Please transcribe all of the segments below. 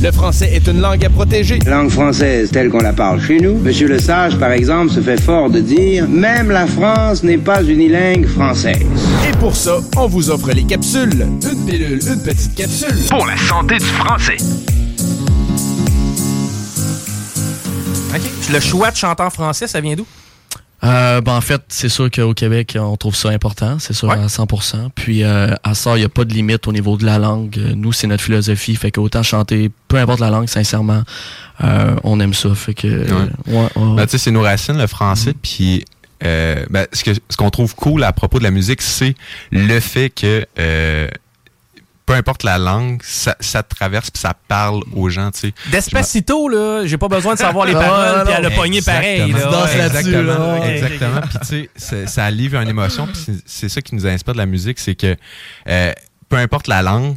Le français est une langue à protéger. Langue française telle qu'on la parle chez nous. Monsieur Le Sage, par exemple, se fait fort de dire même la France n'est pas unilingue française. Et pour ça, on vous offre les capsules. Une pilule, une petite capsule. Pour la santé du français. OK. Le choix de chanter en français, ça vient d'où? Euh, ben, en fait, c'est sûr qu'au Québec, on trouve ça important, c'est sûr, Ouais. à 100%. Puis euh, à ça, il n'y a pas de limite au niveau de la langue. Nous, c'est notre philosophie. Fait qu'autant chanter, peu importe la langue, sincèrement, euh, on aime ça. Fait que... ouais, ouais. Ben, tu sais, c'est nos racines, le français. Puis, euh, ben, ce que ce qu'on trouve cool à propos de la musique, c'est le fait que euh, peu importe la langue, ça, ça traverse puis ça parle aux gens, tu sais. Despacito, là, j'ai pas besoin de savoir les paroles, puis elle a pogné pareil. Là, Ouais. Exactement, là. exactement. Puis tu sais, ça livre une émotion. Puis c'est- c'est ça qui nous inspire de la musique, c'est que euh, peu importe la langue,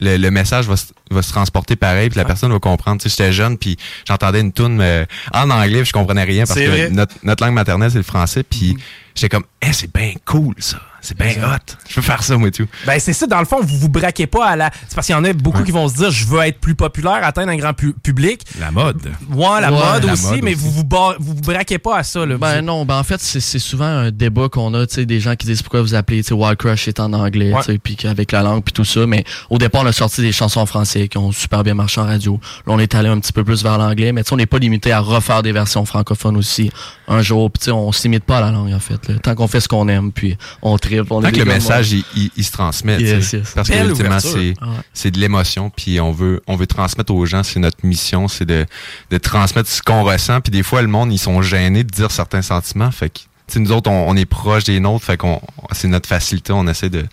le, le message va se, va se transporter pareil, puis la personne va comprendre. Tu sais, j'étais jeune, puis j'entendais une tune euh, en anglais, puis je comprenais rien parce que vrai. notre, notre langue maternelle c'est le français, puis j'étais comme, eh, c'est bien cool ça, c'est bien hot, je veux faire ça moi et tout. Ben, c'est ça, dans le fond, vous vous braquez pas à la. C'est parce qu'il y en a beaucoup qui vont se dire, je veux être plus populaire, atteindre un grand pu- public. La mode. Ouais, la Ouais, mode la aussi, mode mais aussi. vous vous, bar- vous vous braquez pas à ça, là. Ben Vous- non, ben en fait, c'est c'est souvent un débat qu'on a, tu sais, des gens qui disent pourquoi vous appelez, tu sais, Wild Crush est en anglais, Ouais. tu sais, puis qu'avec la langue puis tout ça, mais au départ, on a sorti des chansons en français qui ont super bien marché en radio. Là, on est allé un petit peu plus vers l'anglais, mais tu sais, on n'est pas limité à refaire des versions francophones aussi un jour, puis tu sais, on se limite pas à la langue en fait, là. tant qu'on fait ce qu'on aime, puis on tripe, on est Tant que le message il, il- il se transmet, Yes, yes. parce que ultimement ouverture. c'est Ouais. de l'émotion, puis on veut on veut transmettre aux gens, c'est notre mission, c'est de de transmettre ce qu'on ressent, puis des fois le monde ils sont gênés de dire certains sentiments, fait que sais, nous autres on, on est proche des nôtres, fait qu'on c'est notre facilité, on essaie de, de-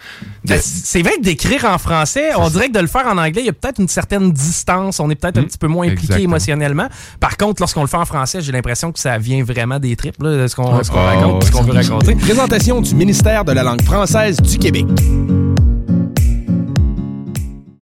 Ben, C'est vrai que d'écrire en français, on dirait que de le faire en anglais, il y a peut-être une certaine distance. On est peut-être un Mm. petit peu moins impliqué Exactement. émotionnellement. Par contre, lorsqu'on le fait en français, j'ai l'impression que ça vient vraiment des tripes, là, ce qu'on ce qu'on Ah, raconte, ouais. ce qu'on veut raconter. Présentation du ministère de la langue française du Québec.